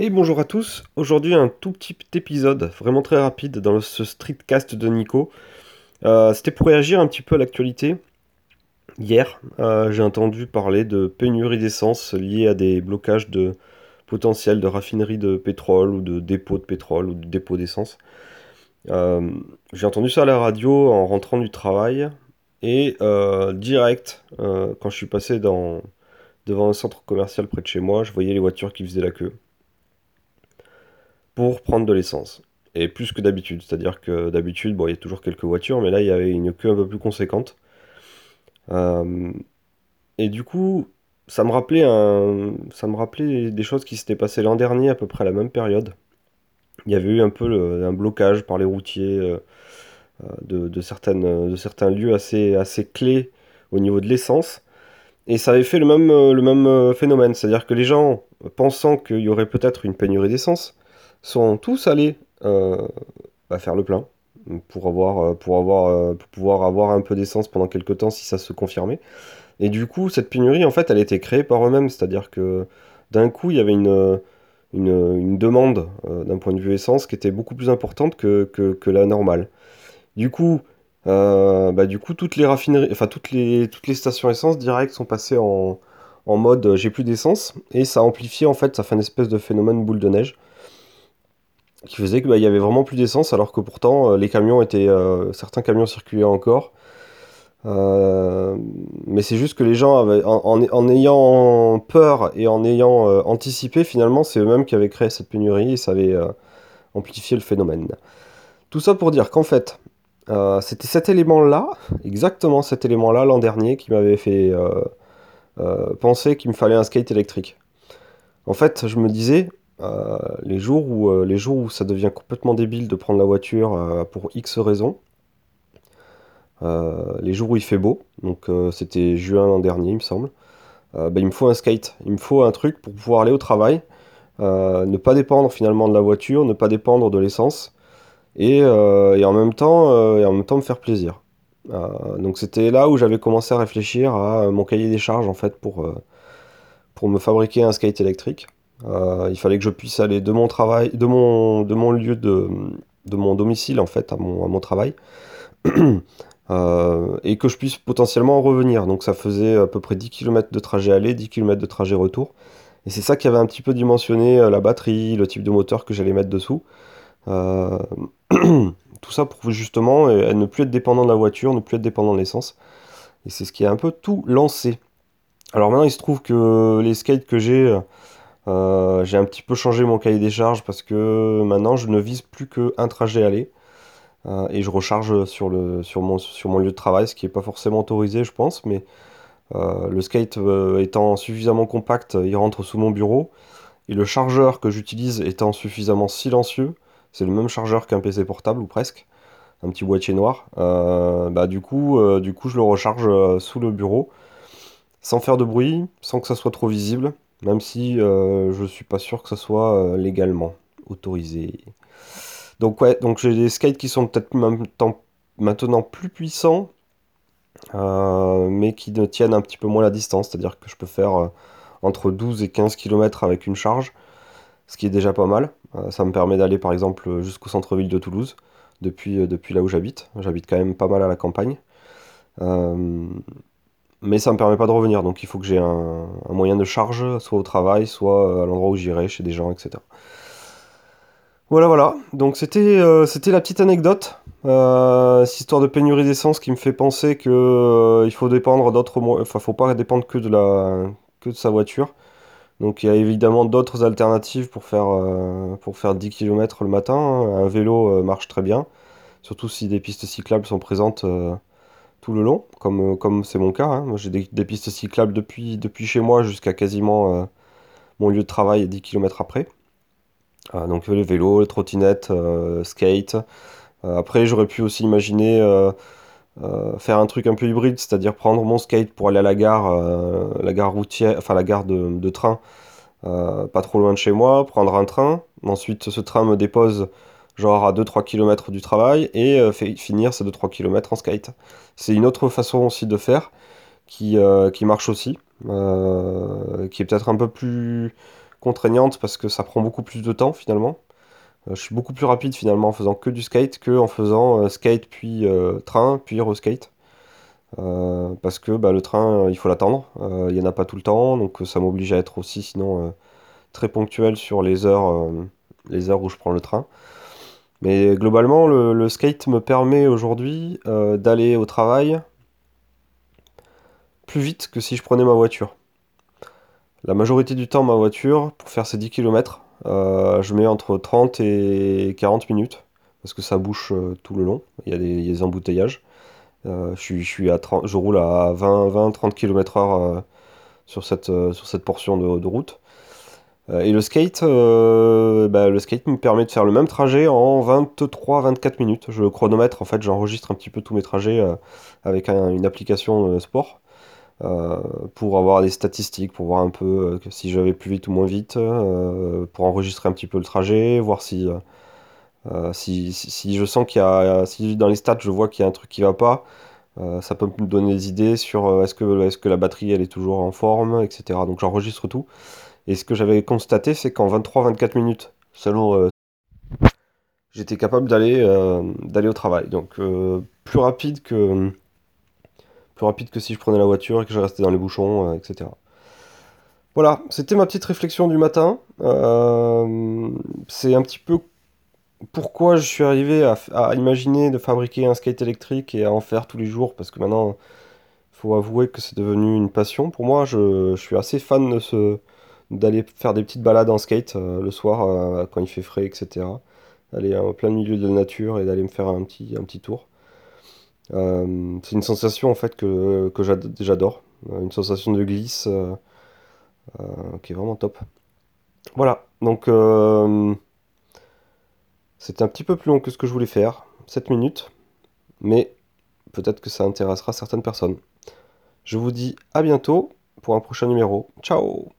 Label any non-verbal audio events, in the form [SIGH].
Et bonjour à tous, aujourd'hui un tout petit épisode, vraiment très rapide dans ce streetcast de Nico. Euh, C'était pour réagir un petit peu à l'actualité. Hier, euh, j'ai entendu parler de pénurie d'essence liée à des blocages de potentiels de raffinerie de pétrole ou de dépôts de pétrole ou de dépôts d'essence. Euh, j'ai entendu ça à la radio en rentrant du travail et direct, quand je suis passé devant un centre commercial près de chez moi, je voyais les voitures qui faisaient la queue pour prendre de l'essence. Et plus que d'habitude, c'est-à-dire que d'habitude, bon, il y a toujours quelques voitures, mais là, il y avait une queue un peu plus conséquente. Euh, et du coup, ça me rappelait un, ça me rappelait des choses qui s'étaient passées l'an dernier, à peu près à la même période. Il y avait eu un peu un blocage par les routiers euh, euh, de, de de certains lieux assez, assez clés au niveau de l'essence. Et ça avait fait le même, le même phénomène, c'est-à-dire que les gens, pensant qu'il y aurait peut-être une pénurie d'essence, sont tous allés euh, bah, faire le plein pour avoir, euh, pour avoir, euh, pour pouvoir avoir un peu d'essence pendant quelques temps si ça se confirmait. Et du coup, cette pénurie, en fait, elle a été créée par eux-mêmes, c'est-à-dire que d'un coup, il y avait une, une, demande d'un point de vue essence qui était beaucoup plus importante que, que, la normale. Du coup, bah, du coup, toutes les raffineries, enfin toutes les, toutes les stations essence directes sont passées en, en mode j'ai plus d'essence et ça a amplifié en fait, ça fait une espèce de phénomène boule de neige qui faisait qu'il y avait vraiment plus d'essence alors que pourtant euh, les camions étaient, euh, certains camions circulaient encore. Euh, mais c'est juste que les gens avaient, en, ayant peur et en ayant anticipé, finalement, c'est eux-mêmes qui avaient créé cette pénurie et ça avait amplifié le phénomène. Tout ça pour dire qu'en fait, c'était cet élément-là, exactement cet élément-là l'an dernier, qui m'avait fait penser qu'il me fallait un skate électrique. En fait, je me disais, euh, les jours où, euh, les jours où ça devient complètement débile de prendre la voiture euh, pour X raisons, les jours où il fait beau, donc c'était juin l'an dernier, il me semble, ben, il me faut un skate, il me faut un truc pour pouvoir aller au travail, ne pas dépendre finalement de la voiture, ne pas dépendre de l'essence, et, en même temps, en même temps me faire plaisir. Donc c'était là où j'avais commencé à réfléchir à mon cahier des charges en fait pour me fabriquer un skate électrique. Euh, il fallait que je puisse aller de mon travail, de mon, de mon lieu de, de mon domicile en fait à mon, à mon travail, [CLEARS THROAT] euh, et que je puisse potentiellement en revenir. Donc ça faisait à peu près 10 km de trajet aller, 10 km de trajet retour. Et c'est ça qui avait un petit peu dimensionné euh, la batterie, le type de moteur que j'allais mettre dessous. [CLEARS THROAT] Tout ça pour justement ne plus être dépendant de la voiture, ne plus être dépendant de l'essence. Et c'est ce qui a un peu tout lancé. Alors maintenant, il se trouve que les skates que j'ai, euh, j'ai un petit peu changé mon cahier des charges parce que maintenant, je ne vise plus qu'un trajet aller. Euh, et je recharge sur mon, lieu de travail, ce qui n'est pas forcément autorisé, je pense. Mais euh, le skate étant suffisamment compact, il rentre sous mon bureau. Et le chargeur que j'utilise étant suffisamment silencieux, c'est le même chargeur qu'un PC portable ou presque, un petit boîtier noir. bah du coup, du coup, je le recharge sous le bureau, sans faire de bruit, sans que ça soit trop visible, même si euh, je suis pas sûr que ça soit euh, légalement autorisé. Donc ouais, donc j'ai des skates qui sont peut-être maintenant plus puissants, euh, mais qui ne tiennent un petit peu moins la distance, c'est-à-dire que je peux faire euh, entre 12 et 15 km avec une charge ce qui est déjà pas mal. Ça me permet d'aller par exemple jusqu'au centre-ville de Toulouse, depuis, depuis là où j'habite. J'habite quand même pas mal à la campagne. Mais ça me permet pas de revenir, donc il faut que j'ai un, moyen de charge, soit au travail, soit euh, à l'endroit où j'irai, chez des gens, etc. Voilà, voilà. Donc c'était euh, la petite anecdote. Euh, cette histoire de pénurie d'essence qui me fait penser que il faut dépendre d'autres. Enfin, faut pas dépendre que de la que de sa voiture. Donc il y a évidemment d'autres alternatives pour faire, pour faire 10 km le matin. Un vélo marche très bien, surtout si des pistes cyclables sont présentes tout le long, comme euh, comme c'est mon cas. hein. J'ai des, pistes cyclables depuis, depuis chez moi jusqu'à quasiment euh, mon lieu de travail 10 km après. Ah, donc le vélo, les trottinettes, euh, skate. Euh, après j'aurais pu aussi imaginer euh, euh, faire un truc un peu hybride, c'est-à-dire prendre mon skate pour aller à la gare, euh, la gare routière, enfin la gare de, de train euh, pas trop loin de chez moi, prendre un train. Ensuite, ce train me dépose genre à deux trois kilomètres du travail et euh, finir ces deux trois kilomètres en skate. C'est une autre façon aussi de faire qui, euh, qui marche aussi, euh, qui est peut-être un peu plus, contraignante parce que ça prend beaucoup plus de temps finalement. je suis beaucoup plus rapide finalement en faisant que du skate que en faisant skate puis train puis skate. parce que bah, le train, il faut l'attendre. il n'y en a pas tout le temps, donc ça m'oblige à être aussi sinon très ponctuel sur les heures, les heures où je prends le train. Mais globalement, le, skate me permet aujourd'hui euh, d'aller au travail plus vite que si je prenais ma voiture. La majorité du temps, ma voiture, pour faire ces 10 km, euh, je mets entre 30 et 40 minutes, parce que ça bouche euh, tout le long, il y a des, embouteillages. je, à roule à 20-30 km/h sur, cette, sur cette portion de route. Euh, et le skate, euh, bah, le skate me permet de faire le même trajet en 23-24 minutes. Je chronomètre, en fait, j'enregistre un petit peu tous mes trajets euh, avec une application sport pour avoir des statistiques, pour voir un peu si j'avais plus vite ou moins vite, pour enregistrer un petit peu le trajet, voir si, si, si, je sens qu'il y a, si dans les stats je vois qu'il y a un truc qui va pas, ça peut me donner des idées sur est-ce que, est -ce que la batterie elle est toujours en forme, etc. Donc j'enregistre tout. Et ce que j'avais constaté, c'est qu'en 23-24 minutes, selon, euh, j'étais capable d'aller euh, d'aller au travail. Donc euh, plus rapide que plus rapide que si je prenais la voiture et que je restais dans les bouchons, etc. Voilà, c'était ma petite réflexion du matin. c'est un petit peu pourquoi je suis arrivé à, imaginer de fabriquer un skate électrique et à en faire tous les jours, parce que maintenant, il faut avouer que c'est devenu une passion. Pour moi, je suis assez fan de ce, d'aller faire des petites balades en skate euh, le soir euh, quand il fait frais, etc. Aller en plein milieu de la nature et d'aller me faire un petit, un petit tour. Euh, c'est une sensation en fait que, que j'adore, une sensation de glisse qui est vraiment top. Voilà, donc c'était un petit peu plus long que ce que je voulais faire, 7 minutes, mais peut-être que ça intéressera certaines personnes. Je vous dis à bientôt pour un prochain numéro. Ciao